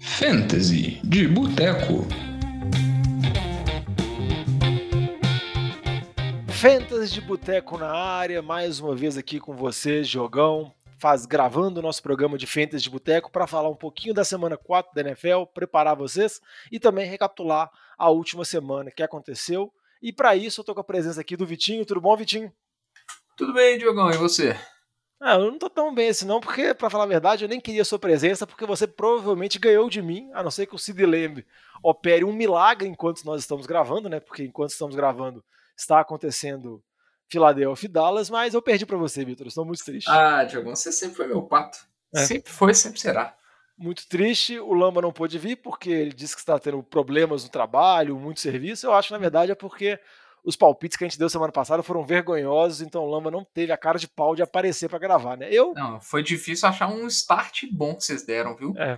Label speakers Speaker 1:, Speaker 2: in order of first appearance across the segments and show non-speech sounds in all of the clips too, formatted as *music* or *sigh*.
Speaker 1: Fantasy de Boteco.
Speaker 2: Fantasy de Boteco na área, mais uma vez aqui com vocês, Jogão, faz gravando o nosso programa de Fantasy de Boteco para falar um pouquinho da semana 4 da NFL, preparar vocês e também recapitular a última semana que aconteceu. E para isso eu tô com a presença aqui do Vitinho. Tudo bom, Vitinho?
Speaker 3: Tudo bem, Diogão, e você?
Speaker 2: Ah, eu não tô tão bem assim não, porque, para falar a verdade, eu nem queria sua presença, porque você provavelmente ganhou de mim, a não ser que o Sid Lamb opere um milagre enquanto nós estamos gravando, né? Porque enquanto estamos gravando, está acontecendo Philadelphia e Dallas, mas eu perdi para você, Vitor. Estou muito triste.
Speaker 3: Ah, Diogão, você sempre foi meu pato. É. Sempre foi, sempre será.
Speaker 2: Muito triste. O Lamba não pôde vir porque ele disse que está tendo problemas no trabalho, muito serviço. Eu acho, na verdade, é porque os palpites que a gente deu semana passada foram vergonhosos, então o Lamba não teve a cara de pau de aparecer para gravar, né? Eu.
Speaker 3: Não, foi difícil achar um start bom que vocês deram, viu?
Speaker 2: É.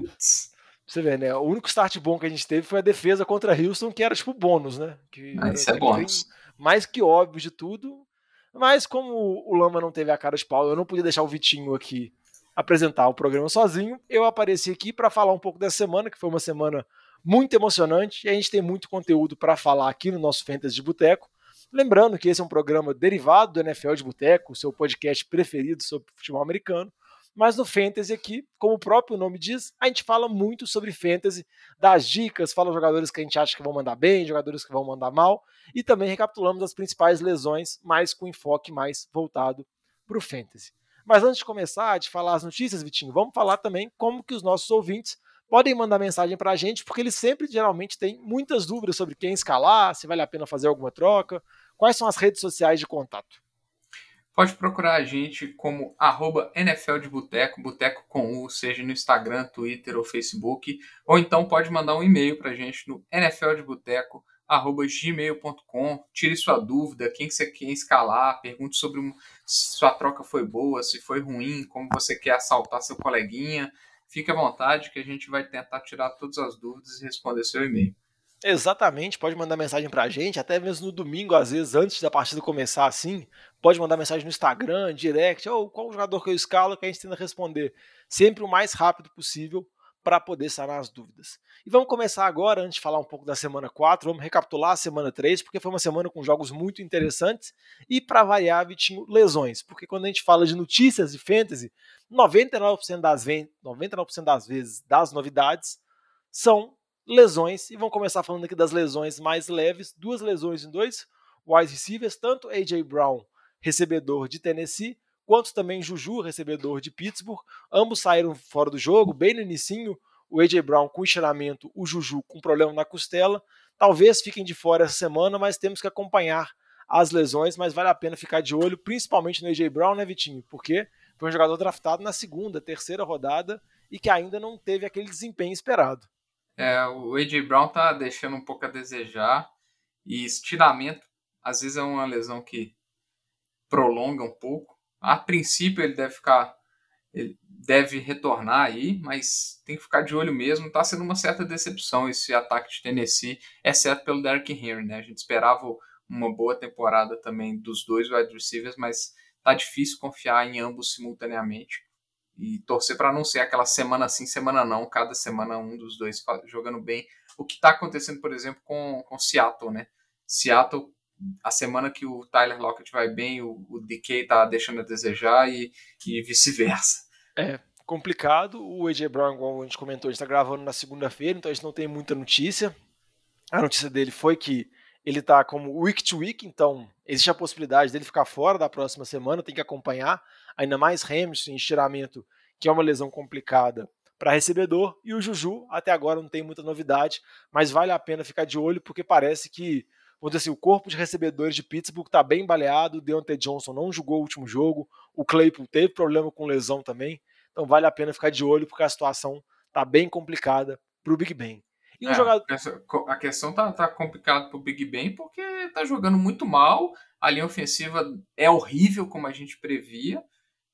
Speaker 2: Você vê, né? O único start bom que a gente teve foi a defesa contra Houston, que era tipo bônus, né? Que
Speaker 3: ah, isso é bônus.
Speaker 2: Mais que óbvio de tudo. Mas como o Lamba não teve a cara de pau, eu não podia deixar o Vitinho aqui apresentar o programa sozinho. Eu apareci aqui para falar um pouco dessa semana, que foi uma semana muito emocionante e a gente tem muito conteúdo para falar aqui no nosso Fantasy de Boteco. Lembrando que esse é um programa derivado do NFL de Boteco, seu podcast preferido sobre futebol americano. Mas no Fantasy aqui, como o próprio nome diz, a gente fala muito sobre Fantasy, das dicas, fala jogadores que a gente acha que vão mandar bem, jogadores que vão mandar mal, e também recapitulamos as principais lesões, mas com enfoque mais voltado para o Fantasy. Mas antes de começar, de falar as notícias, Vitinho, vamos falar também como que os nossos ouvintes podem mandar mensagem para a gente, porque eles sempre, geralmente, têm muitas dúvidas sobre quem escalar, se vale a pena fazer alguma troca, quais são as redes sociais de contato.
Speaker 3: Pode procurar a gente como arroba NFL de Boteco, Boteco com U, seja no Instagram, Twitter ou Facebook, ou então pode mandar um e-mail para a gente no nfldeboteco.gmail.com, tire sua dúvida, quem você quer escalar, pergunte sobre se sua troca foi boa, se foi ruim, como você quer assaltar seu coleguinha, fique à vontade que a gente vai tentar tirar todas as dúvidas e responder seu e-mail.
Speaker 2: Exatamente, pode mandar mensagem pra gente, até mesmo no domingo, às vezes, antes da partida começar assim, pode mandar mensagem no Instagram, direct, ou qual jogador que eu escalo que a gente tenta responder sempre o mais rápido possível para poder sanar as dúvidas. E vamos começar agora, antes de falar um pouco da semana 4, vamos recapitular a semana 3, porque foi uma semana com jogos muito interessantes e para variar, Vitinho, lesões, porque quando a gente fala de notícias de fantasy, 99% das, 99 das vezes das novidades são lesões, e vamos começar falando aqui das lesões mais leves, duas lesões em dois wide receivers, tanto AJ Brown, recebedor de Tennessee, quanto também Juju, recebedor de Pittsburgh, ambos saíram fora do jogo, bem no inicinho, o AJ Brown com estiramento, o Juju com problema na costela, talvez fiquem de fora essa semana, mas temos que acompanhar as lesões, mas vale a pena ficar de olho, principalmente no AJ Brown, né, Vitinho? Porque foi um jogador draftado na segunda, terceira rodada e que ainda não teve aquele desempenho esperado.
Speaker 3: É, o AJ Brown tá deixando um pouco a desejar e estiramento às vezes é uma lesão que prolonga um pouco. A princípio ele deve ficar, ele deve retornar aí, mas tem que ficar de olho mesmo. Tá sendo uma certa decepção esse ataque de Tennessee, exceto pelo Derrick Henry, né? A gente esperava uma boa temporada também dos dois wide receivers, mas tá difícil confiar em ambos simultaneamente e torcer para não ser aquela semana sim, semana não, cada semana um dos dois jogando bem. O que está acontecendo, por exemplo, com, com Seattle, né? Seattle, a semana que o Tyler Lockett vai bem, o, o DK tá deixando a desejar e, e vice-versa.
Speaker 2: É complicado. O AJ Brown, como a gente comentou, a gente está gravando na segunda-feira, então a gente não tem muita notícia. A notícia dele foi que ele está como week to week, então existe a possibilidade dele ficar fora da próxima semana, tem que acompanhar ainda mais hamstring, estiramento, que é uma lesão complicada para recebedor, e o Juju até agora não tem muita novidade, mas vale a pena ficar de olho porque parece que vamos dizer assim, o corpo de recebedores de Pittsburgh está bem baleado, o Deontay Johnson não jogou o último jogo, o Claypool teve problema com lesão também, então vale a pena ficar de olho porque a situação está bem complicada para o Big Ben.
Speaker 3: E é, jogador... A questão tá, tá complicada para o Big Ben porque tá jogando muito mal, a linha ofensiva é horrível como a gente previa,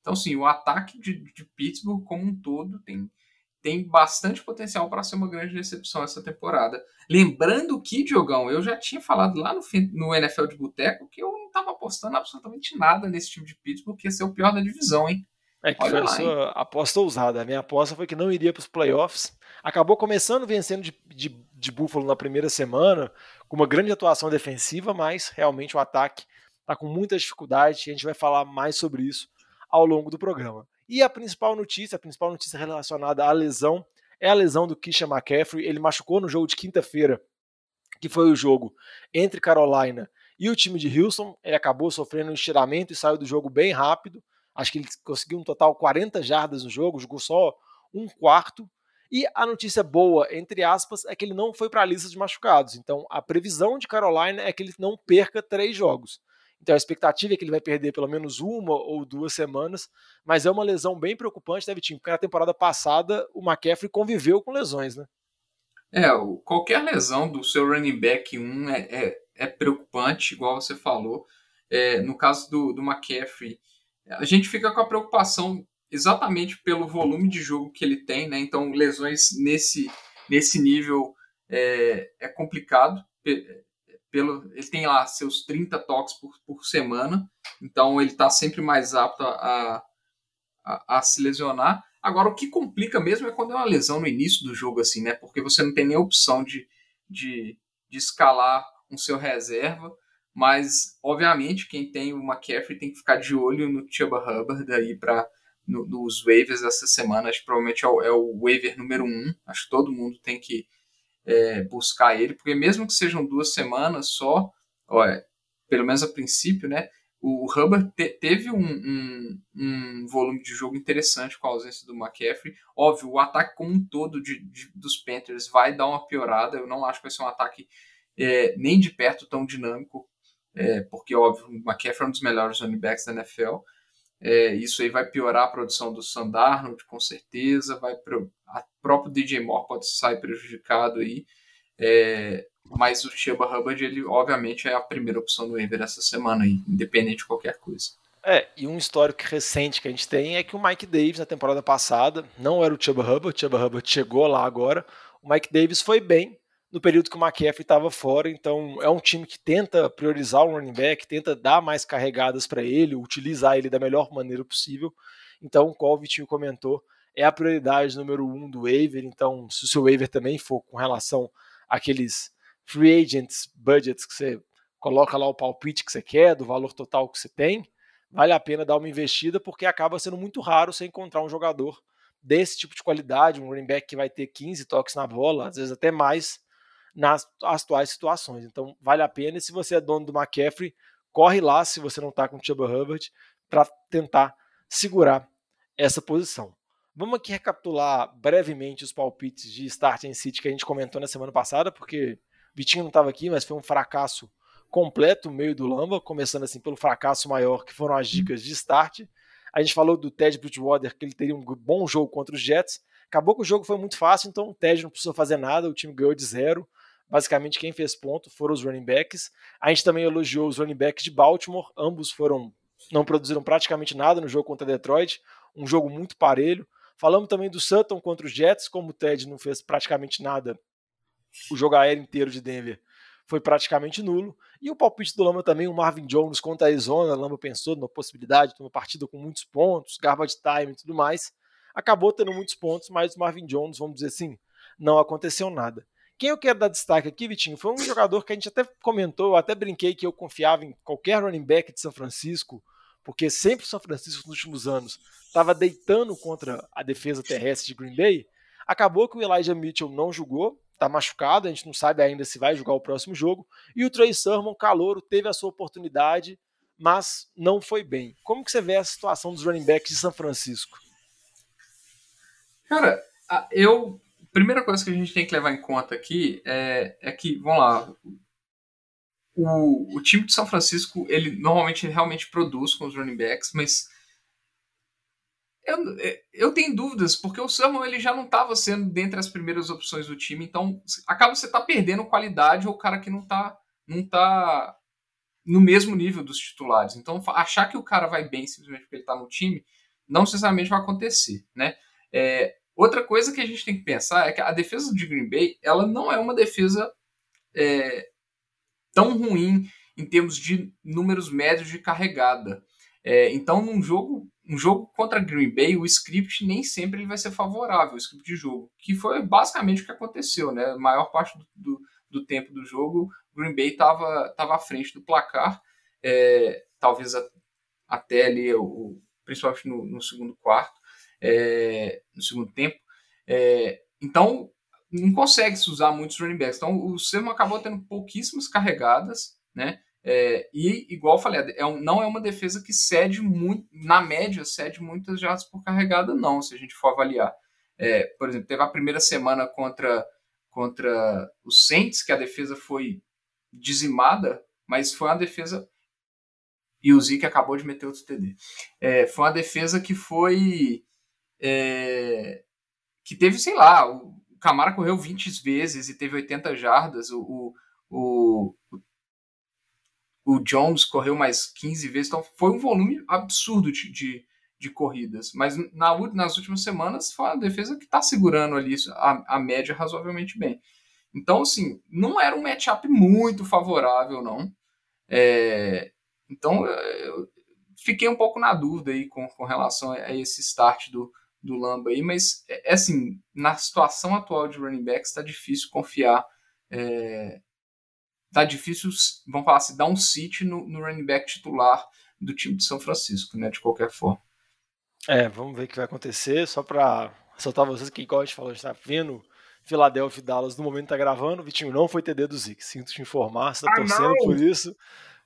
Speaker 3: então, sim, o ataque de, de Pittsburgh como um todo tem, tem bastante potencial para ser uma grande decepção essa temporada. Lembrando que, Diogão, eu já tinha falado lá no, no NFL de Boteco que eu não estava apostando absolutamente nada nesse time de Pittsburgh, que ia ser o pior da divisão, hein?
Speaker 2: É que Olha foi lá, a sua hein? aposta ousada. A minha aposta foi que não iria para os playoffs, acabou começando vencendo de, de, de Buffalo na primeira semana, com uma grande atuação defensiva, mas realmente o ataque está com muita dificuldade e a gente vai falar mais sobre isso ao longo do programa. E a principal notícia, a principal notícia relacionada à lesão, é a lesão do Kisha McCaffrey. Ele machucou no jogo de quinta-feira, que foi o jogo entre Carolina e o time de Houston. Ele acabou sofrendo um estiramento e saiu do jogo bem rápido. Acho que ele conseguiu um total 40 jardas no jogo, jogou só um quarto. E a notícia boa, entre aspas, é que ele não foi para a lista de machucados. Então a previsão de Carolina é que ele não perca três jogos. Então a expectativa é que ele vai perder pelo menos uma ou duas semanas, mas é uma lesão bem preocupante, né, Vitinho? Porque na temporada passada o McCaffrey conviveu com lesões, né?
Speaker 3: É, qualquer lesão do seu running back 1 é, é, é preocupante, igual você falou. É, no caso do, do McCaffrey, a gente fica com a preocupação exatamente pelo volume de jogo que ele tem, né? Então, lesões nesse, nesse nível é, é complicado pelo, ele tem lá seus 30 toques por, por semana, então ele está sempre mais apto a, a, a, se lesionar. Agora, o que complica mesmo é quando é uma lesão no início do jogo, assim, né? Porque você não tem nem opção de, de, de escalar um seu reserva, mas, obviamente, quem tem o McCaffrey tem que ficar de olho no Chuba Hubbard aí para no, nos waivers essa semana. Acho que provavelmente é o, é o waiver número um. Acho que todo mundo tem que é, buscar ele, porque mesmo que sejam duas semanas só, ó, é, pelo menos a princípio, né, o Hubbard te, teve um, um, um, volume de jogo interessante com a ausência do McCaffrey. Óbvio, o ataque como um todo de, de, dos Panthers vai dar uma piorada. Eu não acho que vai ser um ataque é, nem de perto tão dinâmico, é, porque, óbvio, o McCaffrey é um dos melhores running backs da NFL. É, isso aí vai piorar a produção do Sandarnold, com certeza. Vai pro, a próprio DJ Moore pode sair prejudicado aí. É, mas o Chuba Hubbard, ele obviamente é a primeira opção do waiver essa semana aí, independente de qualquer coisa.
Speaker 2: É, e um histórico recente que a gente tem é que o Mike Davis na temporada passada não era o Chuba Hubbard, o Chuba Hubbard chegou lá agora. O Mike Davis foi bem, no período que o McCaffrey estava fora. Então é um time que tenta priorizar o running back, tenta dar mais carregadas para ele, utilizar ele da melhor maneira possível. Então, como o Vitinho comentou, é a prioridade número um do waiver. Então, se o seu waiver também for com relação àqueles free agents budgets que você coloca lá o palpite que você quer, do valor total que você tem, vale a pena dar uma investida porque acaba sendo muito raro você encontrar um jogador desse tipo de qualidade, um running back que vai ter 15 toques na bola, às vezes até mais, nas atuais situações. Então vale a pena. E se você é dono do McCaffrey, corre lá se você não está com o Chuba Hubbard para tentar segurar essa posição. Vamos aqui recapitular brevemente os palpites de Start em City que a gente comentou na semana passada, porque Vitinho não estava aqui, mas foi um fracasso completo, meio do Lamba, começando assim pelo fracasso maior, que foram as dicas de Start. A gente falou do Ted Bridgewater, que ele teria um bom jogo contra os Jets. Acabou que o jogo foi muito fácil, então o Ted não precisou fazer nada, o time ganhou de zero. Basicamente, quem fez ponto foram os running backs. A gente também elogiou os running backs de Baltimore. Ambos foram não produziram praticamente nada no jogo contra Detroit. Um jogo muito parelho. Falamos também do Sutton contra os Jets, como o Ted não fez praticamente nada. O jogo aéreo inteiro de Denver foi praticamente nulo. E o palpite do Lama também, o Marvin Jones contra a Arizona. O Lama pensou na possibilidade de uma partida com muitos pontos, garbage time e tudo mais. Acabou tendo muitos pontos, mas o Marvin Jones, vamos dizer assim, não aconteceu nada. Quem eu quero dar destaque aqui, Vitinho, foi um jogador que a gente até comentou, eu até brinquei que eu confiava em qualquer running back de São Francisco, porque sempre o São Francisco nos últimos anos estava deitando contra a defesa terrestre de Green Bay. Acabou que o Elijah Mitchell não jogou, está machucado, a gente não sabe ainda se vai jogar o próximo jogo. E o Trey Sermon, calouro, teve a sua oportunidade, mas não foi bem. Como que você vê a situação dos running backs de São Francisco?
Speaker 3: Cara, eu primeira coisa que a gente tem que levar em conta aqui é, é que, vamos lá, o, o time de São Francisco, ele normalmente realmente produz com os running backs, mas eu, eu tenho dúvidas, porque o Samuel ele já não estava sendo dentre as primeiras opções do time, então acaba você tá perdendo qualidade ou o cara que não está não tá no mesmo nível dos titulares. Então, achar que o cara vai bem simplesmente porque ele está no time, não necessariamente vai acontecer, né? É, Outra coisa que a gente tem que pensar é que a defesa de Green Bay ela não é uma defesa é, tão ruim em termos de números médios de carregada. É, então, num jogo, um jogo contra Green Bay, o script nem sempre ele vai ser favorável, o script de jogo, que foi basicamente o que aconteceu, né? A maior parte do, do, do tempo do jogo, Green Bay estava tava à frente do placar, é, talvez a, até ali, o, principalmente no, no segundo quarto, é, no segundo tempo. É, então, não consegue se usar muitos running backs. Então, o Seaman acabou tendo pouquíssimas carregadas, né? É, e, igual eu falei, é não é uma defesa que cede muito, na média, cede muitas jardas por carregada, não, se a gente for avaliar. É, por exemplo, teve a primeira semana contra, contra o Saints, que a defesa foi dizimada, mas foi uma defesa. E o Zeke acabou de meter outro TD. É, foi uma defesa que foi. É, que teve, sei lá, o Camara correu 20 vezes e teve 80 jardas. O, o, o, o Jones correu mais 15 vezes. Então foi um volume absurdo de, de, de corridas. Mas na, nas últimas semanas foi uma defesa que está segurando ali a, a média razoavelmente bem. Então, assim, não era um matchup muito favorável, não. É, então, eu fiquei um pouco na dúvida aí com, com relação a esse start do, do Lamba aí, mas é, é assim, na situação atual de running backs está difícil confiar, é, tá difícil, vamos falar assim, dar um sit no, no running back titular do time de São Francisco, né, de qualquer forma.
Speaker 2: É, vamos ver o que vai acontecer, só para ressaltar vocês que, igual a gente falou, a gente tá vendo Philadelphia e Dallas no momento tá gravando, o Vitinho não foi TD do Zeke, sinto te informar, você tá ah, torcendo não. por isso,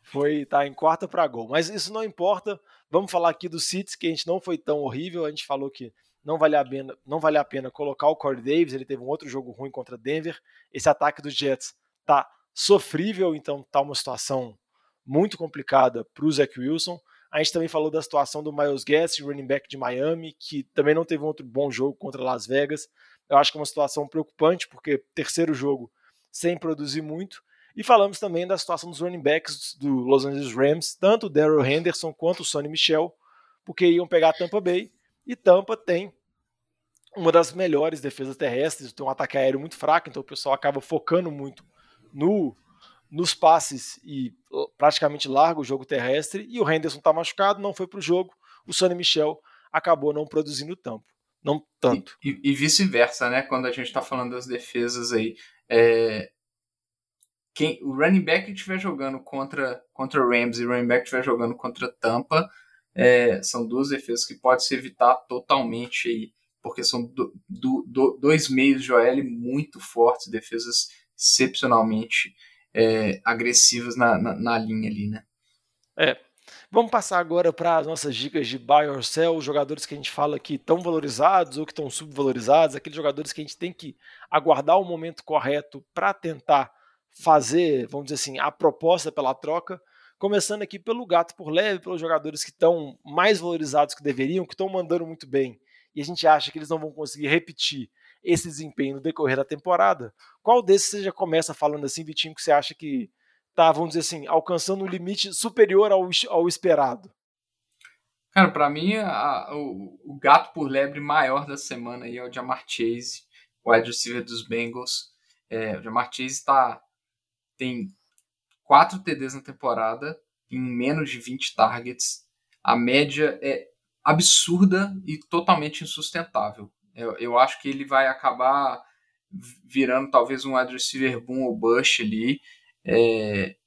Speaker 2: foi tá em quarta para gol, mas isso não importa, Vamos falar aqui do Cits, que a gente não foi tão horrível. A gente falou que não vale a pena, não vale a pena colocar o Corey Davis. Ele teve um outro jogo ruim contra Denver. Esse ataque dos Jets tá sofrível, então tá uma situação muito complicada para o Zach Wilson. A gente também falou da situação do Miles Guest, running back de Miami, que também não teve um outro bom jogo contra Las Vegas. Eu acho que é uma situação preocupante, porque terceiro jogo sem produzir muito. E falamos também da situação dos running backs do Los Angeles Rams, tanto o Daryl Henderson quanto o Sonny Michel, porque iam pegar a Tampa Bay, e Tampa tem uma das melhores defesas terrestres, tem um ataque aéreo muito fraco, então o pessoal acaba focando muito no nos passes e praticamente larga o jogo terrestre, e o Henderson está machucado, não foi para o jogo, o Sonny Michel acabou não produzindo tanto. Não tanto.
Speaker 3: E, e, e vice-versa, né? Quando a gente está falando das defesas aí. É, quem o running back estiver jogando contra contra Rams e o running back estiver jogando contra Tampa é, são duas defesas que pode se evitar totalmente aí, porque são do, do, do, dois meios de OL muito fortes, defesas excepcionalmente é, agressivas na, na, na, linha ali, né?
Speaker 2: É. Vamos passar agora para as nossas dicas de buy or sell, jogadores que a gente fala que estão valorizados ou que estão subvalorizados, aqueles jogadores que a gente tem que aguardar o momento correto para tentar fazer, vamos dizer assim, a proposta pela troca. Começando aqui pelo gato por leve, pelos jogadores que estão mais valorizados que deveriam, que estão mandando muito bem, e a gente acha que eles não vão conseguir repetir esse desempenho no decorrer da temporada. Qual desses você já começa falando assim, Vitinho, que você acha que está, vamos dizer assim, alcançando um limite superior ao, ao esperado?
Speaker 3: Cara, para mim, a, o, o, gato por lebre maior da semana aí é o Jamar Chase, o wide receiver dos Bengals. É, o Jamar Chase está tem 4 TDs na temporada, em menos de 20 targets. A média é absurda e totalmente insustentável. Eu, eu acho que ele vai acabar virando talvez um wide receiver boom ou bust ali. É,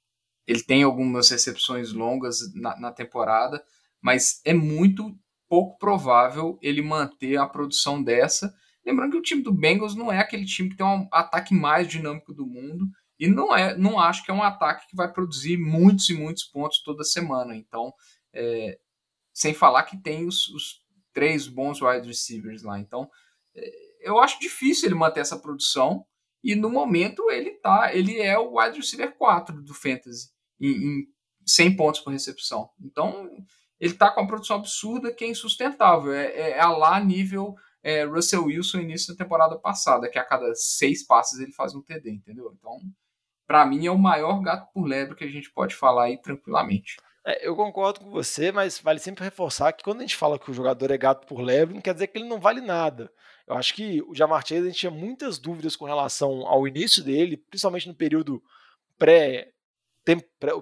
Speaker 3: ele tem algumas recepções longas na, na, temporada, mas é muito pouco provável ele manter a produção dessa. Lembrando que o time do Bengals não é aquele time que tem um ataque mais dinâmico do mundo. E não é, não acho que é um ataque que vai produzir muitos e muitos pontos toda semana. Então, é, sem falar que tem os, os, três bons wide receivers lá. Então, é, eu acho difícil ele manter essa produção. E no momento ele tá, ele é o wide receiver 4 do Fantasy, em, em 100 pontos por recepção. Então, ele tá com uma produção absurda que é insustentável. É, é, é lá nível é, Russell Wilson início da temporada passada, que a cada seis passes ele faz um TD, entendeu? Então, para mim é o maior gato por lebre que a gente pode falar aí tranquilamente.
Speaker 2: É, eu concordo com você, mas vale sempre reforçar que quando a gente fala que o jogador é gato por lebre, não quer dizer que ele não vale nada. Eu acho que o Jamar Chase, a gente tinha muitas dúvidas com relação ao início dele, principalmente no período pré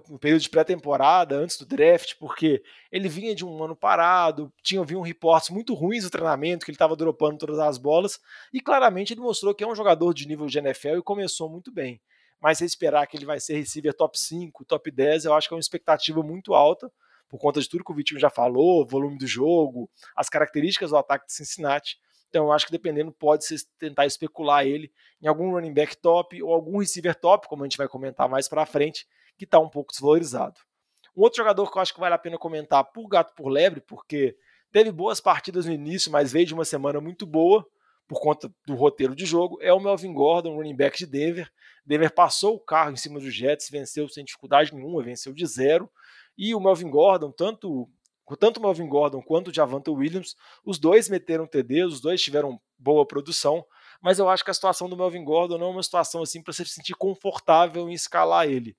Speaker 2: no período de pré-temporada, antes do draft, porque ele vinha de um ano parado, tinha vindo reportes muito ruins do treinamento, que ele estava dropando todas as bolas, e claramente ele mostrou que é um jogador de nível de NFL e começou muito bem. Mas se esperar que ele vai ser receiver top 5, top 10, eu acho que é uma expectativa muito alta, por conta de tudo que o Vitinho já falou, volume do jogo, as características do ataque de Cincinnati. Então eu acho que dependendo pode se tentar especular ele em algum running back top ou algum receiver top, como a gente vai comentar mais para frente, que está um pouco desvalorizado. Um outro jogador que eu acho que vale a pena comentar por gato por lebre, porque teve boas partidas no início, mas veio de uma semana muito boa por conta do roteiro de jogo, é o Melvin Gordon, running back de Denver. Denver passou o carro em cima dos Jets, venceu sem dificuldade nenhuma, venceu de zero. E o Melvin Gordon, tanto tanto o Melvin Gordon quanto o Javante Williams, os dois meteram TD, os dois tiveram boa produção, mas eu acho que a situação do Melvin Gordon não é uma situação assim para você se sentir confortável em escalar ele.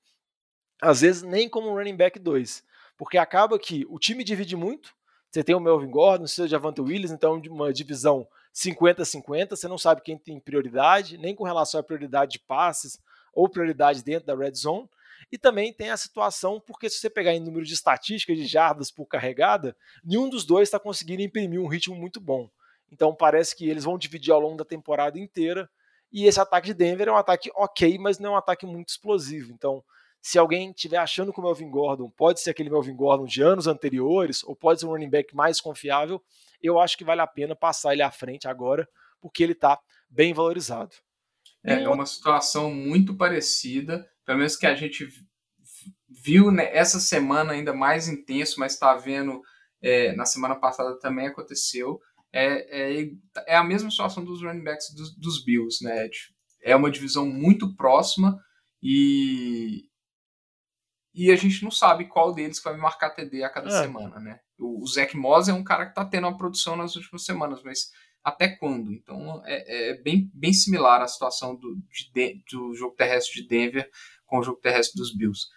Speaker 2: Às vezes nem como um running back 2, porque acaba que o time divide muito, você tem o Melvin Gordon, você tem o Javante Williams, então uma divisão 50-50, você não sabe quem tem prioridade, nem com relação à prioridade de passes ou prioridade dentro da red zone, e também tem a situação, porque se você pegar em número de estatísticas de jardas por carregada, nenhum dos dois está conseguindo imprimir um ritmo muito bom. Então parece que eles vão dividir ao longo da temporada inteira. E esse ataque de Denver é um ataque ok, mas não é um ataque muito explosivo. Então, se alguém estiver achando que o Melvin Gordon pode ser aquele Melvin Gordon de anos anteriores, ou pode ser um running back mais confiável, eu acho que vale a pena passar ele à frente agora, porque ele está bem valorizado.
Speaker 3: É, é uma situação muito parecida pelo menos que a gente viu né, essa semana ainda mais intenso, mas está vendo é, na semana passada também aconteceu. É, é, é, a mesma situação dos running backs dos, dos Bills, né? É uma divisão muito próxima e, e a gente não sabe qual deles vai marcar TD a cada é. semana, né? O, o Zach Moss é um cara que está tendo uma produção nas últimas semanas, mas até quando? Então é, é bem, bem similar a situação do, de, do jogo terrestre de Denver com o jogo terrestre dos Bills.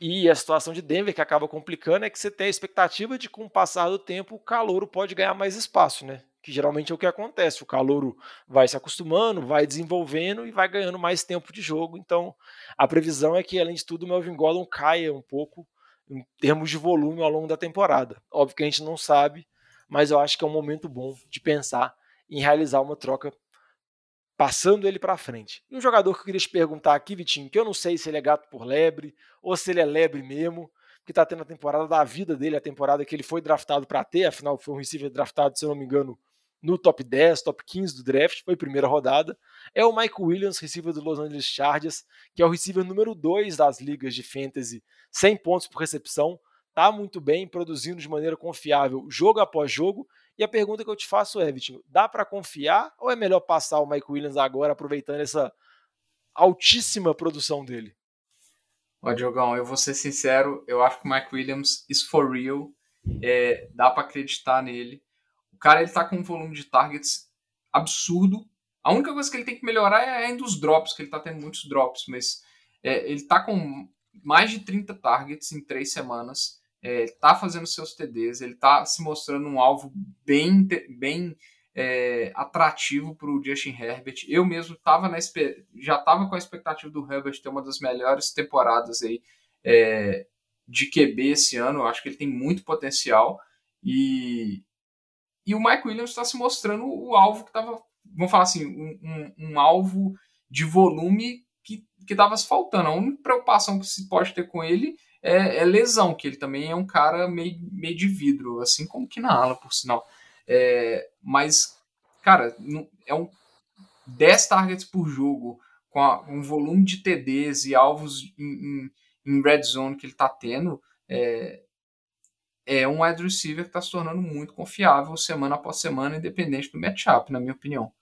Speaker 2: E a situação de Denver que acaba complicando é que você tem a expectativa de que com o passar do tempo o calouro pode ganhar mais espaço, né? Que geralmente é o que acontece. O calouro vai se acostumando, vai desenvolvendo e vai ganhando mais tempo de jogo. Então a previsão é que, além de tudo, o Melvin Gordon caia um pouco em termos de volume ao longo da temporada. Óbvio que a gente não sabe, mas eu acho que é um momento bom de pensar em realizar uma troca passando ele para frente. E um jogador que eu queria te perguntar aqui, Vitinho, que eu não sei se ele é gato por lebre ou se ele é lebre mesmo, que está tendo a temporada da vida dele, a temporada que ele foi draftado para ter, afinal foi um receiver draftado, se eu não me engano, no top 10, top 15 do draft, foi primeira rodada, é o Mike Williams, receiver do Los Angeles Chargers, que é o receiver número 2 das ligas de fantasy, 100 pontos por recepção, tá muito bem, produzindo de maneira confiável jogo após jogo e a pergunta que eu te faço é, Vitinho, dá para confiar ou é melhor passar o Mike Williams agora, aproveitando essa altíssima produção dele?
Speaker 3: Ó, Diogão, eu vou ser sincero, eu acho que o Mike Williams is for real, é, dá para acreditar nele. O cara ele tá com um volume de targets absurdo. A única coisa que ele tem que melhorar é ainda os drops, que ele tá tendo muitos drops, mas é, ele tá com mais de 30 targets em três semanas é, fazendo seus TDs, ele está se mostrando um alvo bem, bem é, atrativo para o Justin Herbert. Eu mesmo tava na, já estava com a expectativa do Herbert ter uma das melhores temporadas aí, é, de QB esse ano. Eu acho que ele tem muito potencial. E, e o Mike Williams está se mostrando o alvo que estava, vamos falar assim, um, um, um alvo de volume que estava se faltando. A única preocupação que se pode ter com ele é, é, lesão, que ele também é um cara meio, meio de vidro, assim como que na ala, por sinal. É, mas, cara, é um 10 targets por jogo, com a, um volume de TDs e alvos em, em, em red zone que ele está tendo, é, é um wide receiver que está se tornando muito confiável semana após semana, independente do matchup, na minha opinião.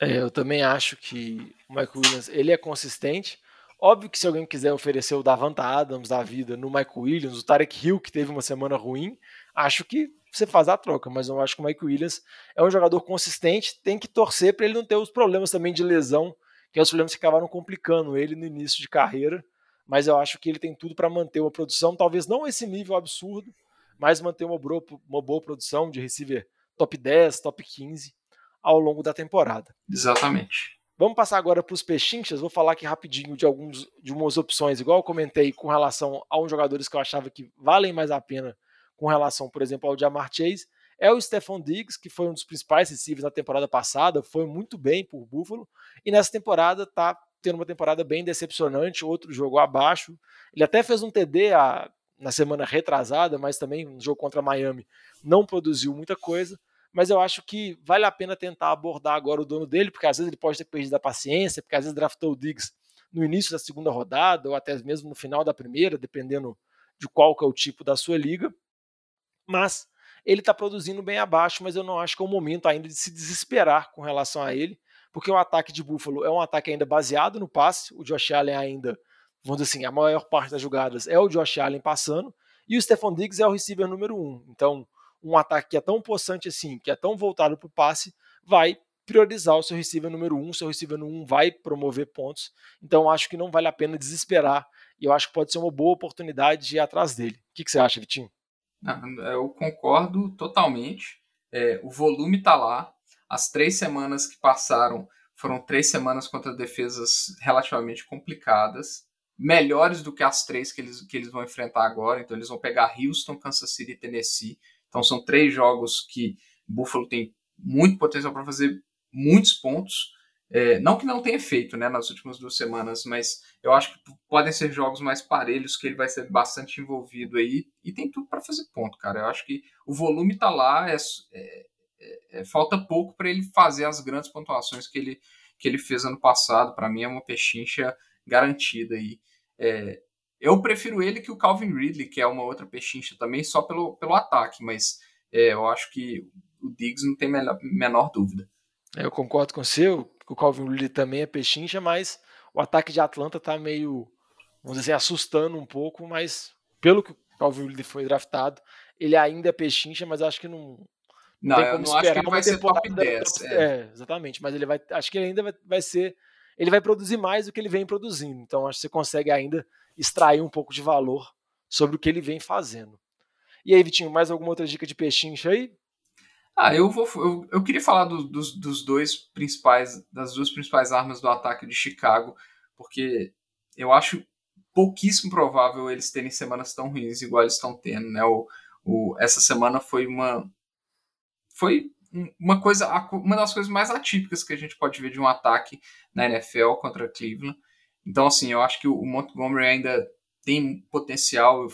Speaker 2: É, eu também acho que o Mike Williams ele é consistente. Óbvio que se alguém quiser oferecer o Davanta Adams da vida no Mike Williams, o Tarek Hill, que teve uma semana ruim, acho que você faz a troca, mas eu acho que o Mike Williams é um jogador consistente, tem que torcer para ele não ter os problemas também de lesão, que é os problemas que acabaram complicando ele no início de carreira, mas eu acho que ele tem tudo para manter uma produção, talvez não esse nível absurdo, mas manter uma boa, uma boa produção de receiver top 10, top 15 ao longo da temporada.
Speaker 3: Exatamente.
Speaker 2: Vamos passar agora para os pechinchas. Vou falar aqui rapidinho de alguns de umas opções, igual eu comentei com relação a uns jogadores que eu achava que valem mais a pena com relação, por exemplo, ao Jamar Chase. É o Stephon Diggs, que foi um dos principais receivers na temporada passada, foi muito bem por Buffalo, e nessa temporada está tendo uma temporada bem decepcionante, outro jogo abaixo. Ele até fez um TD a, na semana retrasada, mas também no jogo contra Miami não produziu muita coisa mas eu acho que vale a pena tentar abordar agora o dono dele, porque às vezes ele pode ter perdido a paciência, porque às vezes draftou o Diggs no início da segunda rodada, ou até mesmo no final da primeira, dependendo de qual que é o tipo da sua liga. Mas ele está produzindo bem abaixo, mas eu não acho que é o momento ainda de se desesperar com relação a ele, porque o ataque de Buffalo é um ataque ainda baseado no passe, o Josh Allen ainda, vamos dizer assim, a maior parte das jogadas é o Josh Allen passando, e o Stephon Diggs é o receiver número um. Então, um ataque que é tão possante assim, que é tão voltado para o passe, vai priorizar o seu receiver número um, seu receiver número um vai promover pontos. Então acho que não vale a pena desesperar e eu acho que pode ser uma boa oportunidade de ir atrás dele. O que, que você acha, Vitinho?
Speaker 3: Eu concordo totalmente. É, o volume está lá. As três semanas que passaram foram três semanas contra defesas relativamente complicadas, melhores do que as três que eles, que eles vão enfrentar agora. Então eles vão pegar Houston, Kansas City e Tennessee. Então são três jogos que Buffalo tem muito potencial para fazer muitos pontos. É, não que não tenha feito né, nas últimas duas semanas, mas eu acho que podem ser jogos mais parelhos, que ele vai ser bastante envolvido aí e tem tudo para fazer ponto, cara. Eu acho que o volume está lá, é, é, é, falta pouco para ele fazer as grandes pontuações que ele, que ele fez ano passado. Para mim é uma pechincha garantida aí. É, eu prefiro ele que o Calvin Ridley, que é uma outra pechincha também, só pelo, pelo ataque, mas é, eu acho que o Diggs não tem menor, menor dúvida.
Speaker 2: É, eu concordo com você, o Calvin Ridley também é pechincha, mas o ataque de Atlanta tá meio, vamos dizer assim, assustando um pouco, mas pelo que o Calvin Ridley foi draftado, ele ainda é pechincha, mas acho que não,
Speaker 3: não, não, eu não acho que ele vai ser top 10.
Speaker 2: Top, é. é. exatamente. Mas ele vai. Acho que ele ainda vai, vai, ser. Ele vai produzir mais do que ele vem produzindo. Então acho que você consegue ainda extrair um pouco de valor sobre o que ele vem fazendo. E aí, Vitinho, mais alguma outra dica de pechincha aí?
Speaker 3: Ah, eu vou. Eu, eu queria falar do, dos, dos dois principais, das duas principais armas do ataque de Chicago, porque eu acho pouquíssimo provável eles terem semanas tão ruins igual eles estão tendo, né? O, o, essa semana foi uma foi uma coisa uma das coisas mais atípicas que a gente pode ver de um ataque na NFL contra Cleveland. Então, assim, eu acho que o Montgomery ainda tem potencial, eu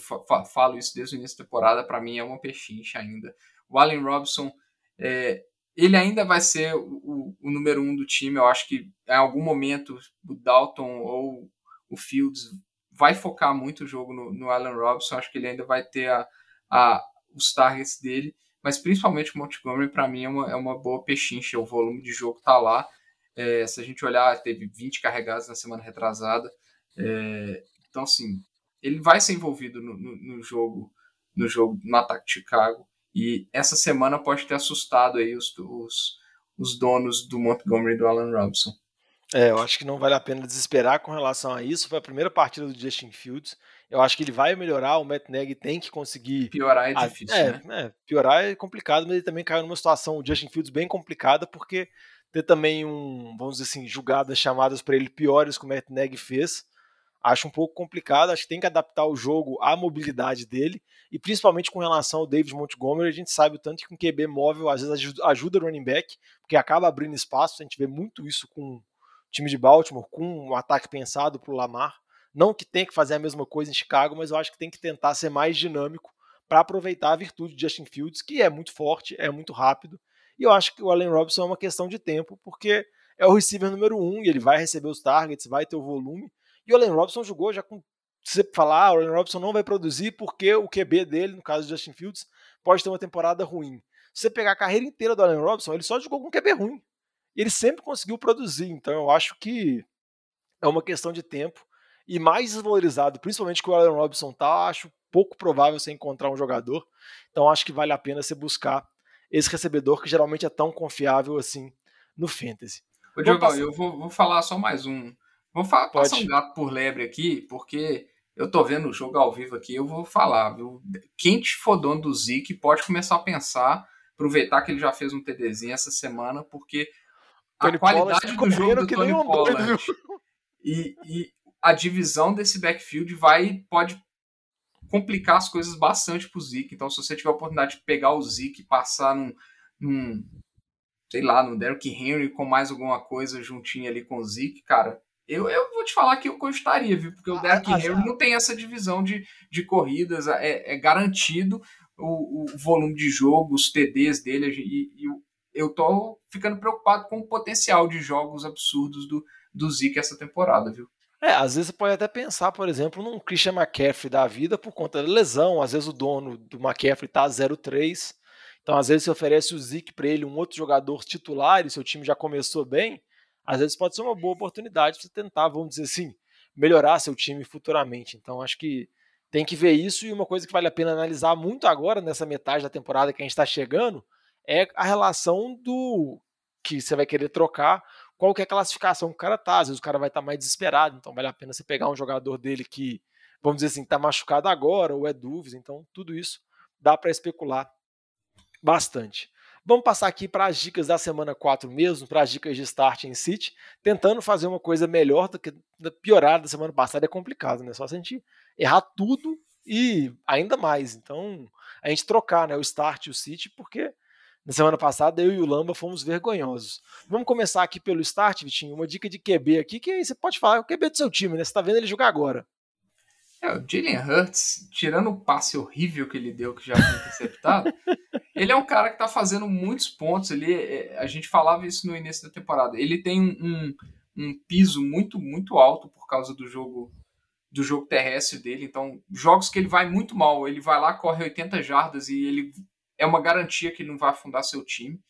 Speaker 3: falo isso desde o início da temporada, para mim é uma pechincha ainda. O Allen Robinson, é, ele ainda vai ser o, o, número um do time, eu acho que em algum momento o Dalton ou o Fields vai focar muito o jogo no, no Allen Robinson, acho que ele ainda vai ter a, a, os targets dele, mas principalmente o Montgomery, para mim, é uma, é uma boa pechincha, o volume de jogo tá lá, é, se a gente olhar, teve 20 carregados na semana retrasada. É, então, assim, ele vai ser envolvido no, no, no, jogo, no jogo, no ataque de Chicago. E essa semana pode ter assustado aí os, os, os donos do Montgomery e do Alan Robinson.
Speaker 2: É, eu acho que não vale a pena desesperar com relação a isso. Foi a primeira partida do Justin Fields. Eu acho que ele vai melhorar. O Matt Nagy tem que conseguir.
Speaker 3: Piorar é difícil.
Speaker 2: A, é,
Speaker 3: né?
Speaker 2: é, piorar é complicado, mas ele também caiu numa situação, o Justin Fields, bem complicada, porque ter também um, vamos dizer assim, julgadas chamadas para ele piores que o Matt Nagy fez. Acho um pouco complicado, acho que tem que adaptar o jogo à mobilidade dele, e principalmente com relação ao David Montgomery, a gente sabe o tanto que um QB móvel às vezes ajuda o running back, porque acaba abrindo espaço, a gente vê muito isso com o time de Baltimore, com um ataque pensado para o Lamar. Não que tem que fazer a mesma coisa em Chicago, mas eu acho que tem que tentar ser mais dinâmico para aproveitar a virtude de Justin Fields, que é muito forte, é muito rápido, e eu acho que o Allen Robinson é uma questão de tempo, porque é o receiver número um e ele vai receber os targets, vai ter o volume. E o Allen Robinson jogou já com. Se você falar, ah, o Allen Robinson não vai produzir porque o QB dele, no caso de Justin Fields, pode ter uma temporada ruim. Se você pegar a carreira inteira do Allen Robinson, ele só jogou com QB ruim. Ele sempre conseguiu produzir. Então eu acho que é uma questão de tempo. E mais desvalorizado, principalmente que o Allen Robinson tá, acho pouco provável você encontrar um jogador. Então acho que vale a pena você buscar esse recebedor que geralmente é tão confiável assim no Fantasy.
Speaker 3: Ô, Diogão, passar... eu vou, vou, falar só mais um. Vou falar, passar um gato por lebre aqui, porque eu tô vendo o jogo ao vivo aqui, eu vou falar, viu? Quem for dono do Zik pode começar a pensar, aproveitar que ele já fez um TDzinho essa semana, porque a qualidade do jogo do Tony Pollard e, e a divisão desse backfield vai pode complicar as coisas bastante pro Zeke. Então, se você tiver a oportunidade de pegar o Zeke e passar num, num sei lá, no Derrick Henry com mais alguma coisa juntinho ali com o Zeke, cara, eu, eu vou te falar que eu gostaria, viu? Porque o ah, Derrick ah, Henry não tem essa divisão de, de corridas, é, é garantido o, o, volume de jogo, os TDs dele, e, e eu tô ficando preocupado com o potencial de jogos absurdos do, do Zeke essa temporada, viu?
Speaker 2: É, às vezes você pode até pensar, por exemplo, num Christian McCaffrey da vida por conta da lesão. Às vezes o dono do McCaffrey tá 0-3. Então, às vezes, você oferece o Zeke para ele, um outro jogador titular, e seu time já começou bem. Às vezes pode ser uma boa oportunidade para você tentar, vamos dizer assim, melhorar seu time futuramente. Então, acho que tem que ver isso. E uma coisa que vale a pena analisar muito agora, nessa metade da temporada que a gente está chegando, é a relação do que você vai querer trocar qual que é a classificação que o cara tá. Às vezes o cara vai estar tá mais desesperado, então vale a pena você pegar um jogador dele que, vamos dizer assim, está machucado agora ou é dúvida. Então, tudo isso dá para especular bastante. Vamos passar aqui para as dicas da semana 4 mesmo, para as dicas de start em City, tentando fazer uma coisa melhor do que piorar da semana passada é complicado, né? Só se a gente errar tudo e ainda mais. Então, a gente trocar né, o start e o City, porque na semana passada, eu e o Lamba fomos vergonhosos. Vamos começar aqui pelo start, Vitinho. Uma dica de QB aqui, que você pode falar, é o QB do seu time, né? Você tá vendo ele jogar agora.
Speaker 3: É, o Jalen Hurts, tirando o passe horrível que ele deu, que já foi interceptado, *laughs* ele é um cara que tá fazendo muitos pontos. Ele, é, a gente falava isso no início da temporada. Ele tem um, um piso muito, muito alto por causa do jogo do jogo terrestre dele. Então, jogos que ele vai muito mal, ele vai lá, corre 80 jardas e ele é uma garantia que ele não vai afundar seu time.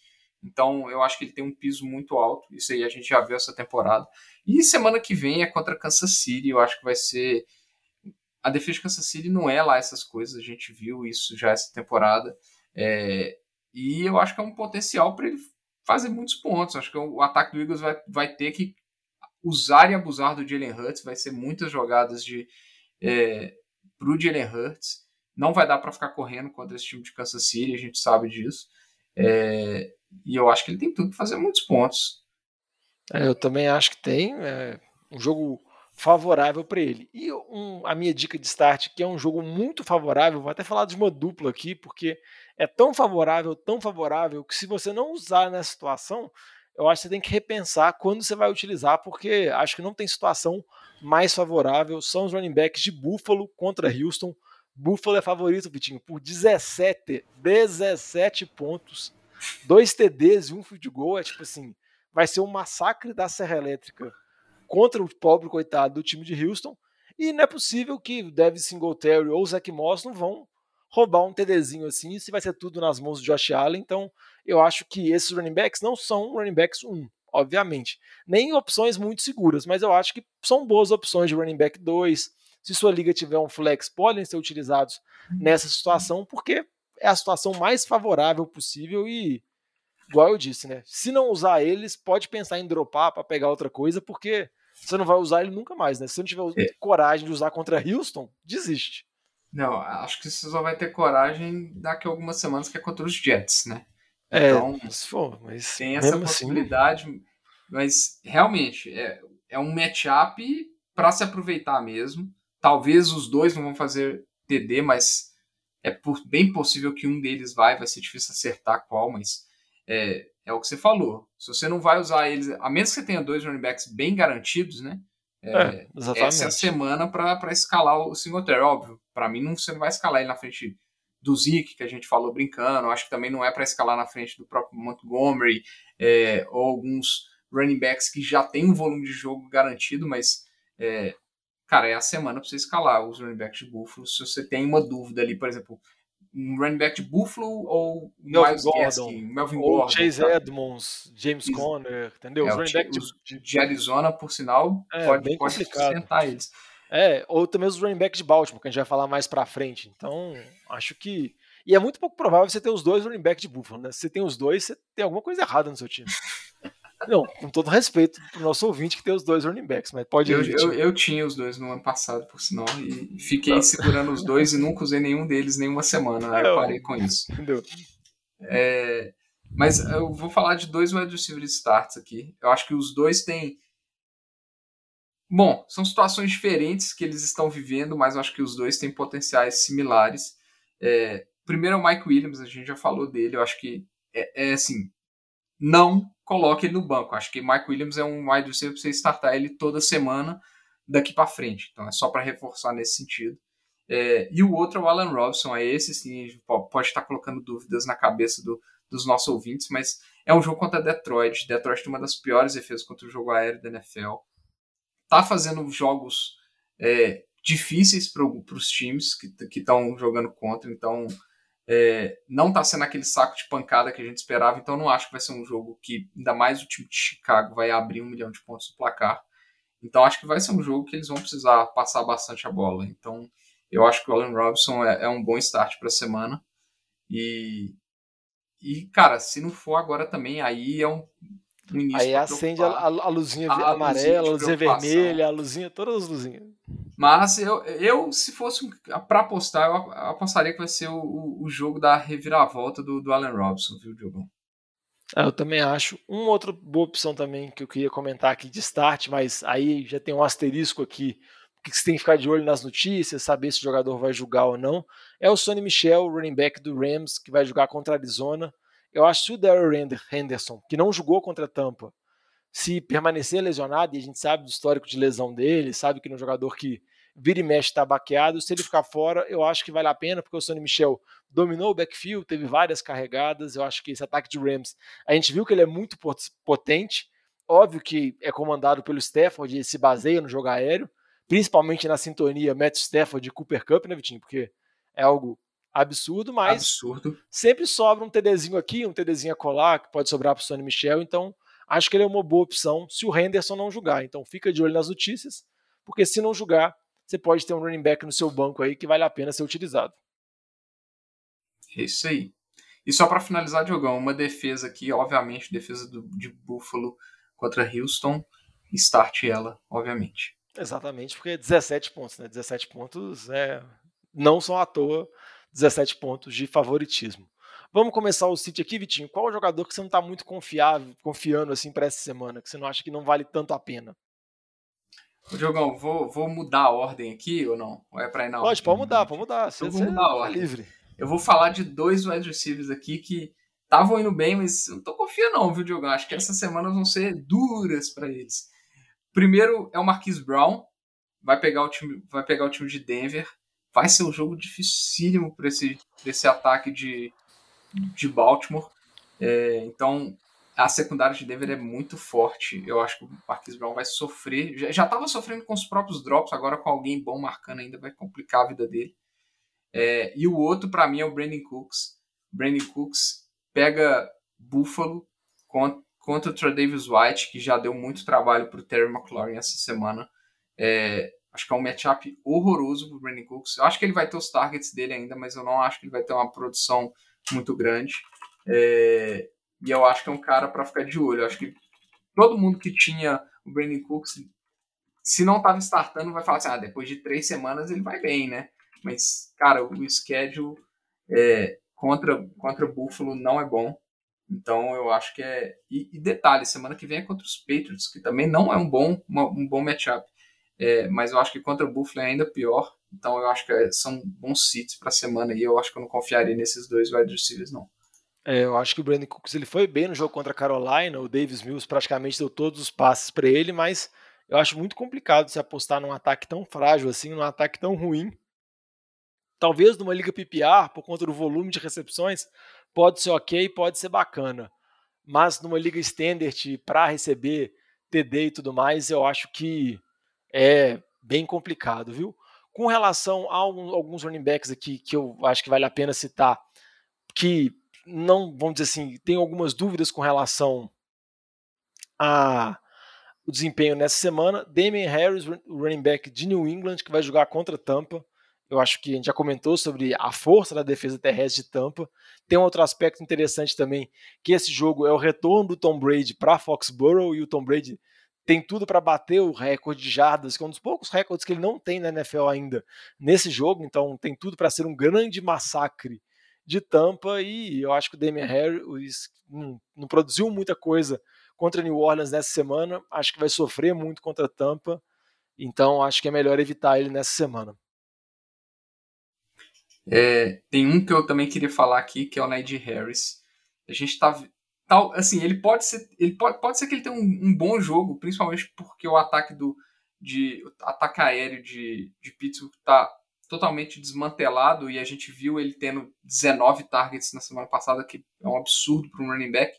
Speaker 3: Então, eu acho que ele tem um piso muito alto. Isso aí a gente já viu essa temporada. E semana que vem é contra Kansas City. Eu acho que vai ser. A defesa de Kansas City não é lá essas coisas. A gente viu isso já essa temporada. É... E eu acho que é um potencial para ele fazer muitos pontos. Acho que o ataque do Eagles vai, vai ter que usar e abusar do Jalen Hurts. Vai ser muitas jogadas de é, para o Jalen Hurts. Não vai dar para ficar correndo contra esse time de Kansas City, a gente sabe disso. É, e eu acho que ele tem tudo para fazer muitos pontos.
Speaker 2: É, eu também acho que tem. É um jogo favorável para ele. E um, a minha dica de start, que é um jogo muito favorável, vou até falar de uma dupla aqui, porque é tão favorável, tão favorável, que se você não usar nessa situação, eu acho que você tem que repensar quando você vai utilizar, porque acho que não tem situação mais favorável. São os running backs de Buffalo contra Houston. Buffalo é favorito, Vitinho, por 17, 17 pontos, dois TDs e um field goal. É tipo assim, vai ser um massacre da Serra Elétrica contra o pobre coitado do time de Houston. E não é possível que o Devin Singletary ou o Zach Moss não vão roubar um TDzinho assim, isso vai ser tudo nas mãos do Josh Allen. Então, eu acho que esses running backs não são running backs 1, obviamente. Nem opções muito seguras, mas eu acho que são boas opções de running back 2, se sua liga tiver um flex, podem ser utilizados nessa situação, porque é a situação mais favorável possível e, igual eu disse, né? Se não usar eles, pode pensar em dropar para pegar outra coisa, porque você não vai usar ele nunca mais, né? Se você não tiver é. coragem de usar contra Houston, desiste.
Speaker 3: Não, acho que você só vai ter coragem daqui a algumas semanas, que é contra os Jets, né?
Speaker 2: É, então, se for, mas
Speaker 3: tem essa assim possibilidade, assim... mas realmente é, é um matchup para se aproveitar mesmo. Talvez os dois não vão fazer TD, mas é por, bem possível que um deles vai, vai ser difícil acertar qual, mas é, é o que você falou. Se você não vai usar eles, a menos que você tenha dois running backs bem garantidos, né? É, é, essa é a semana para escalar o Singletary. Óbvio, para mim não, você não vai escalar ele na frente do Zeke, que a gente falou brincando. Acho que também não é para escalar na frente do próprio Montgomery é, ou alguns running backs que já tem um volume de jogo garantido, mas é, cara, é a semana para você escalar os running backs de Buffalo. Se você tem uma dúvida ali, por exemplo, um running back de Buffalo ou
Speaker 2: Melvin Miles Gordon, Gaskin, Melvin ou Gordon, Chase tá? Edmonds, James Conner, entendeu?
Speaker 3: É, os running backs de, de, Arizona, por sinal, é, pode, pode sustentar eles.
Speaker 2: É, ou também os running backs de Baltimore, que a gente vai falar mais pra frente. Então, acho que. E é muito pouco provável você ter os dois running backs de Buffalo, né? Se você tem os dois, você tem alguma coisa errada no seu time. *laughs* Não, com todo respeito pro nosso ouvinte que tem os dois running backs, mas pode
Speaker 3: eu, eu, eu, tinha os dois no ano passado, por sinal, e fiquei tá. segurando os dois e nunca usei nenhum deles nenhuma semana. Né? Eu parei com isso. Entendeu? É, Mas eu vou falar de dois wide receivers starts aqui. Eu acho que os dois têm. Bom, são situações diferentes que eles estão vivendo, mas eu acho que os dois têm potenciais similares. É, primeiro é o Mike Williams, a gente já falou dele. Eu acho que é, é assim, não coloque ele no banco. Acho que Mike Williams é um wide receiver para você startar ele toda semana daqui para frente. Então é só para reforçar nesse sentido. É, e o outro é o Alan Robson. É esse sim, pode estar colocando dúvidas na cabeça do, dos nossos ouvintes, mas é um jogo contra Detroit. Detroit tem uma das piores defesas contra o jogo aéreo da NFL. Tá fazendo jogos é, difíceis para os times que estão jogando contra, então é, não está sendo aquele saco de pancada que a gente esperava, então não acho que vai ser um jogo que, ainda mais o time de Chicago, vai abrir um milhão de pontos no placar. Então acho que vai ser um jogo que eles vão precisar passar bastante a bola. Então eu acho que o Allen Robinson é, é um bom start para a semana. E, e, cara, se não for agora também, aí é um, início.
Speaker 2: Aí acende a, a, luzinha a amarela, a luzinha vermelha, a luzinha, todas as luzinhas.
Speaker 3: Mas eu, eu se fosse para apostar, eu apostaria que vai ser o, o jogo da reviravolta do, do Allen Robinson, viu, Diogo?
Speaker 2: É, eu também acho. Uma outra boa opção também que eu queria comentar aqui de start, mas aí já tem um asterisco aqui, que você tem que ficar de olho nas notícias, saber se o jogador vai jogar ou não, é o Sonny Michel, running back do Rams, que vai jogar contra a Arizona. Eu acho que o Daryl Henderson, que não jogou contra a Tampa, se permanecer lesionado, e a gente sabe do histórico de lesão dele, sabe que é um jogador que vira e mexe está baqueado, se ele ficar fora, eu acho que vale a pena, porque o Sonny Michel dominou o backfield, teve várias carregadas, eu acho que esse ataque de Rams, a gente viu que ele é muito potente, óbvio que é comandado pelo Stafford e se baseia no jogo aéreo, principalmente na sintonia Matt Stafford e Cooper Cup, né, Vitinho? Porque é algo absurdo, mas
Speaker 3: absurdo.
Speaker 2: sempre sobra um TDzinho aqui, um TDzinho a colar, que pode sobrar para o Sonny Michel, então acho que ele é uma boa opção se o Henderson não jogar. Então fica de olho nas notícias, porque se não jogar, você pode ter um running back no seu banco aí que vale a pena ser utilizado.
Speaker 3: É isso aí. E só para finalizar, Diogão, uma defesa aqui, obviamente, defesa do, de Buffalo contra Houston, start ela, obviamente.
Speaker 2: Exatamente, porque 17 pontos, né? 17 pontos é, não são à toa 17 pontos de favoritismo. Vamos começar o sítio aqui, Vitinho. Qual é o jogador que você não está muito confiável, confiando assim para essa semana, que você não acha que não vale tanto a pena?
Speaker 3: Diogão, vou, vou mudar a ordem aqui ou não? Ou é para ir na
Speaker 2: Pode, pode mudar, pode mudar. Você,
Speaker 3: vou mudar a tá ordem. livre. Eu vou falar de dois wide receivers aqui que estavam indo bem, mas não tô confiando não, viu, Diogão? Acho que essas semanas vão ser duras para eles. Primeiro é o Marquise Brown, vai pegar o time, vai pegar o time de Denver. Vai ser um jogo dificílimo para esse, esse ataque de, de Baltimore. É, então, a secundária de Denver é muito forte. Eu acho que o Marquise Brown vai sofrer. Já estava sofrendo com os próprios drops, agora com alguém bom marcando ainda vai complicar a vida dele. É, e o outro, para mim, é o Brandon Cooks. Brandon Cooks pega Buffalo contra, contra o Tredavious White, que já deu muito trabalho para o Terry McLaurin essa semana. É, acho que é um matchup horroroso para o Brandon Cooks. Eu acho que ele vai ter os targets dele ainda, mas eu não acho que ele vai ter uma produção muito grande. É, e eu acho que é um cara para ficar de olho. Eu acho que todo mundo que tinha o Brandon Cooks, se não estava startando, vai falar assim: ah, depois de três semanas ele vai bem, né? Mas, cara, o schedule é, contra, contra o Buffalo não é bom. Então eu acho que é. E, e, detalhe, semana que vem é contra os Patriots, que também não é um bom, uma, um bom matchup. É, mas eu acho que contra o Buffalo é ainda pior. Então eu acho que é, são bons seats para a semana e eu acho que eu não confiaria nesses dois wide receivers, não.
Speaker 2: É, eu acho que o Brandon Cooks ele foi bem no jogo contra a Carolina. O Davis Mills praticamente deu todos os passes para ele, mas eu acho muito complicado se apostar num ataque tão frágil assim, num ataque tão ruim. Talvez numa liga PPR, por conta do volume de recepções, pode ser ok, pode ser bacana. Mas numa liga standard para receber TD e tudo mais, eu acho que é bem complicado, viu? Com relação a alguns running backs aqui que eu acho que vale a pena citar, que não, vamos dizer assim, tem algumas dúvidas com relação a o desempenho nessa semana. Damian Harris, running back de New England, que vai jogar contra Tampa. Eu acho que a gente já comentou sobre a força da defesa terrestre de Tampa. Tem um outro aspecto interessante também, que esse jogo é o retorno do Tom Brady para Foxborough e o Tom Brady tem tudo para bater o recorde de jardas, que é um dos poucos recordes que ele não tem na NFL ainda nesse jogo, então tem tudo para ser um grande massacre de Tampa e eu acho que o Damian Harris não, não produziu muita coisa contra New Orleans nessa semana, acho que vai sofrer muito contra Tampa, então acho que é melhor evitar ele nessa semana.
Speaker 3: É, tem um que eu também queria falar aqui, que é o Najee Harris. A gente tá tal, assim, ele pode ser, ele pode, pode ser que ele tenha um, um, bom jogo, principalmente porque o ataque do de ataque aéreo de, de Pittsburgh tá totalmente desmantelado e a gente viu ele tendo 19 targets na semana passada, que é um absurdo para um running back.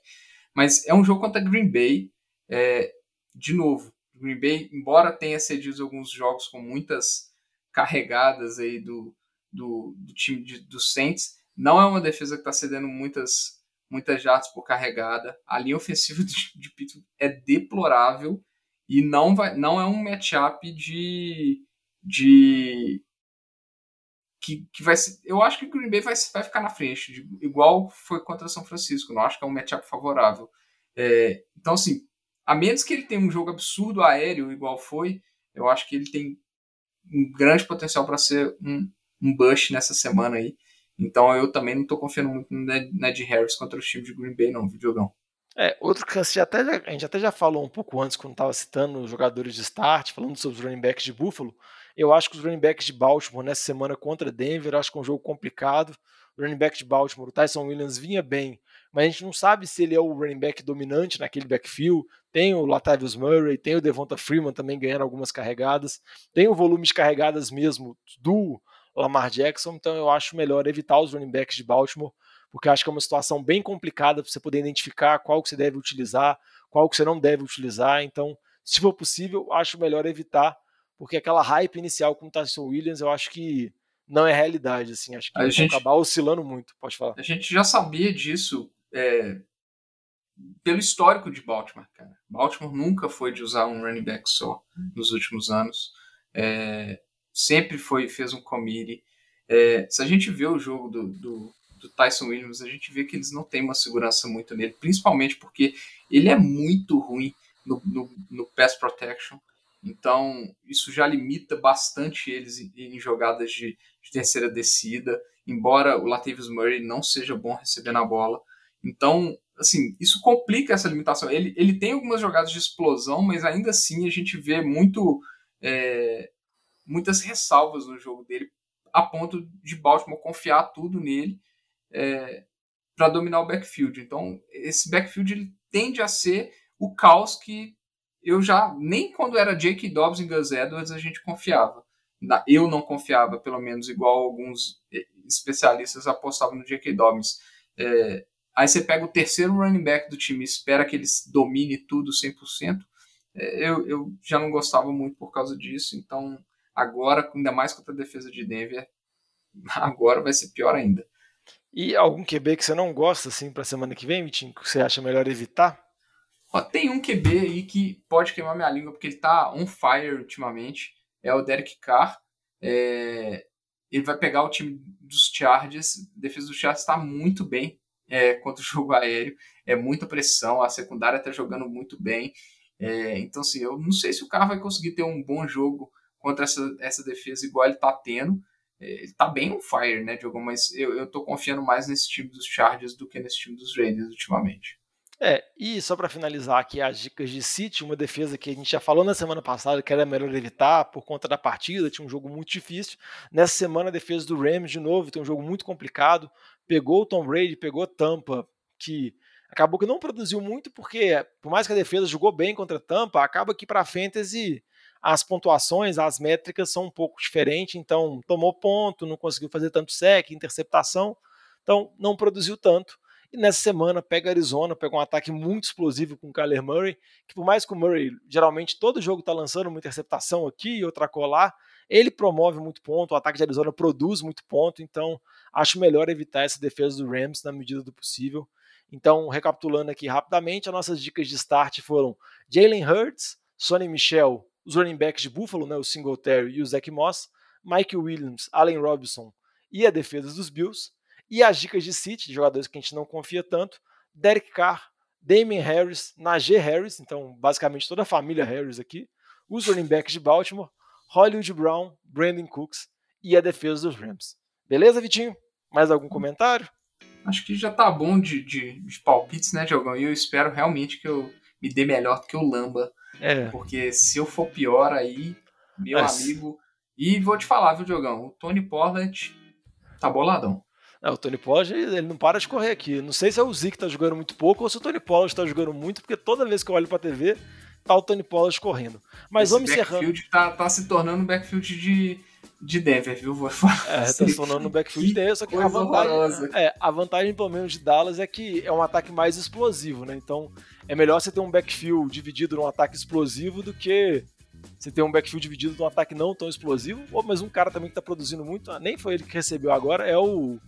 Speaker 3: Mas é um jogo contra Green Bay, é, de novo. Green Bay, embora tenha cedido alguns jogos com muitas carregadas aí do, do, do time de, do Saints, não é uma defesa que está cedendo muitas muitas jardas por carregada. A linha ofensiva *laughs* de, de Pittsburgh é deplorável e não, vai, não é um matchup de, de que, que vai ser, eu acho que o Green Bay vai, vai ficar na frente, de, igual foi contra São Francisco. Não acho que é um matchup favorável. É, então, assim, a menos que ele tenha um jogo absurdo aéreo, igual foi, eu acho que ele tem um grande potencial para ser um, um bush nessa semana aí. Então eu também não estou confiando muito no Ned Harris contra o time de Green Bay, não, Diogão.
Speaker 2: É, outro que a gente até já falou um pouco antes, quando estava citando os jogadores de start, falando sobre os running backs de Buffalo. Eu acho que os running backs de Baltimore nessa semana contra Denver, acho que é um jogo complicado. O running back de Baltimore, o Tyson Williams, vinha bem, mas a gente não sabe se ele é o running back dominante naquele backfield. Tem o Latavius Murray, tem o Devonta Freeman também ganhando algumas carregadas, tem o volume de carregadas mesmo do Lamar Jackson, então eu acho melhor evitar os running backs de Baltimore, porque acho que é uma situação bem complicada para você poder identificar qual que você deve utilizar, qual que você não deve utilizar, então, se for possível, acho melhor evitar, porque aquela hype inicial com o Tyson Williams, eu acho que não é realidade, assim, acho que a gente, acabar oscilando muito, pode falar.
Speaker 3: A gente já sabia disso é, pelo histórico de Baltimore, cara. Baltimore nunca foi de usar um running back só nos últimos anos. É, sempre foi fez um committee. É, se a gente vê o jogo do, do, do, Tyson Williams, a gente vê que eles não têm uma segurança muito nele, principalmente porque ele é muito ruim no, no, no pass protection. Então, isso já limita bastante eles em, em jogadas de, de, terceira descida, embora o Latavius Murray não seja bom recebendo a bola. Então, assim, isso complica essa limitação. Ele, ele tem algumas jogadas de explosão, mas ainda assim a gente vê muito é, muitas ressalvas no jogo dele, a ponto de Baltimore confiar tudo nele é, para dominar o backfield. Então, esse backfield ele tende a ser o caos que eu já, nem quando era Jake Dobbs e Gus Edwards, a gente confiava. Eu não confiava, pelo menos, igual alguns é, especialistas apostavam no J.K. Dobbins. É, aí você pega o terceiro running back do time espera que ele domine tudo 100%. É, eu, eu já não gostava muito por causa disso, então Agora, ainda mais contra a defesa de Denver, *laughs* agora vai ser pior ainda.
Speaker 2: E algum QB que você não gosta assim para semana que vem, Vitinho, que você acha melhor evitar?
Speaker 3: Ó, tem um QB aí que pode queimar minha língua porque ele tá on fire ultimamente. É o Derek Carr. É... Ele vai pegar o time dos Chargers. A defesa dos Chargers está muito bem é, *laughs* contra o jogo aéreo. É muita pressão. A secundária está jogando muito bem. É, então, assim, eu não sei se o Carr vai conseguir ter um bom jogo contra essa, essa defesa igual ele está tendo. É, ele está bem on fire, né, Diogo? Mas eu, eu tô confiando mais nesse time dos Chargers do que nesse time dos Raiders ultimamente.
Speaker 2: É, e só para finalizar aqui as dicas de City, uma defesa que a gente já falou na semana passada que era melhor evitar por conta da partida, tinha um jogo muito difícil. Nessa semana a defesa do Rams de novo tem um jogo muito complicado. Pegou o Tom Brady, pegou Tampa, que acabou que não produziu muito porque por mais que a defesa jogou bem contra Tampa, acaba que para fantasy as pontuações, as métricas são um pouco diferentes, então tomou ponto, não conseguiu fazer tanto sec, interceptação, então não produziu tanto. E nessa semana pega Arizona, pega um ataque muito explosivo com o Kyler Murray, que por mais que o Murray, geralmente todo jogo está lançando uma interceptação aqui e outra colar, ele promove muito ponto, o ataque de Arizona produz muito ponto, então acho melhor evitar essa defesa do Rams na medida do possível. Então, recapitulando aqui rapidamente, as nossas dicas de start foram Jalen Hurts, Sonny Michel os running backs de Buffalo, né, o Singletary e o Zach Moss, Mike Williams, Allen Robinson e a defesa dos Bills, e as dicas de City, de jogadores que a gente não confia tanto, Derek Carr, Damien Harris, Najee Harris, então basicamente toda a família Harris aqui, os running backs de Baltimore, Hollywood Brown, Brandon Cooks e a defesa dos Rams. Beleza, Vitinho? Mais algum comentário?
Speaker 3: acho que já tá bom de, de, de palpites, né, Diogão? E eu espero realmente que eu me dê melhor do que o Lamba.
Speaker 2: É.
Speaker 3: Porque se eu for pior aí, meu Mas... amigo. E vou te falar, viu, Diogão? O Tony Pollard tá boladão.
Speaker 2: É, o Tony Pollard, ele não para de correr aqui. Não sei se é o Zeke que tá jogando muito pouco ou se o Tony Pollard tá jogando muito, porque toda vez que eu olho pra TV, tá o Tony Pollard correndo. Mas Esse vamos encerrando.
Speaker 3: Tá, tá se tornando um backfield de, de Denver, viu? Vou falar.
Speaker 2: É, tá se tornando um backfield de Denver, só que a vantagem, é, a vantagem, pelo menos, de Dallas é que é um ataque mais explosivo, né? Então é melhor você ter um backfield dividido num ataque explosivo do que você ter um backfield dividido num ataque não tão explosivo. Ou mas um cara também que tá produzindo muito, ah, nem foi ele que recebeu agora, é o,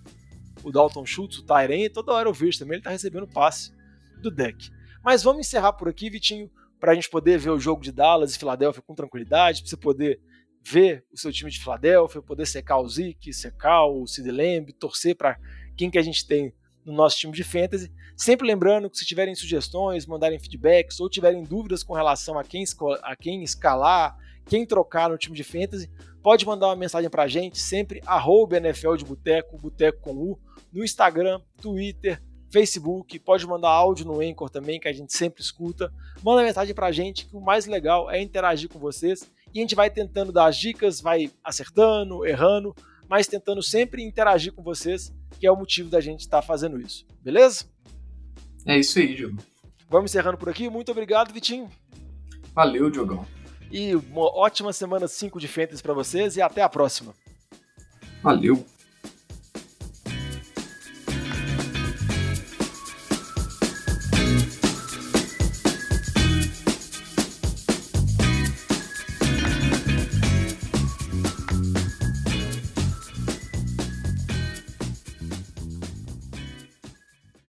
Speaker 2: o Dalton Schultz, o Tyren, toda hora eu vejo também, ele tá recebendo passe do deck. Mas vamos encerrar por aqui, Vitinho, para a gente poder ver o jogo de Dallas e Filadélfia com tranquilidade, para você poder ver o seu time de Filadélfia, poder secar o Zeke, secar o Sid Lamb, torcer para quem que a gente tem no nosso time de fantasy. Sempre lembrando que se tiverem sugestões, mandarem feedbacks ou tiverem dúvidas com relação a quem, a quem escalar, quem trocar no time de fantasy, pode mandar uma mensagem para a gente, sempre arroba NFL de Boteco, Boteco com U, no Instagram, Twitter, Facebook, pode mandar áudio no Anchor também, que a gente sempre escuta. Manda mensagem para a gente, que o mais legal é interagir com vocês e a gente vai tentando dar as dicas, vai acertando, errando, mas tentando sempre interagir com vocês, que é o motivo da gente estar tá fazendo isso. Beleza?
Speaker 3: É isso aí, Diogo.
Speaker 2: Vamos encerrando por aqui. Muito obrigado, Vitinho.
Speaker 3: Valeu, Diogão.
Speaker 2: E uma ótima semana 5 de Fantasy para vocês e até a próxima.
Speaker 3: Valeu.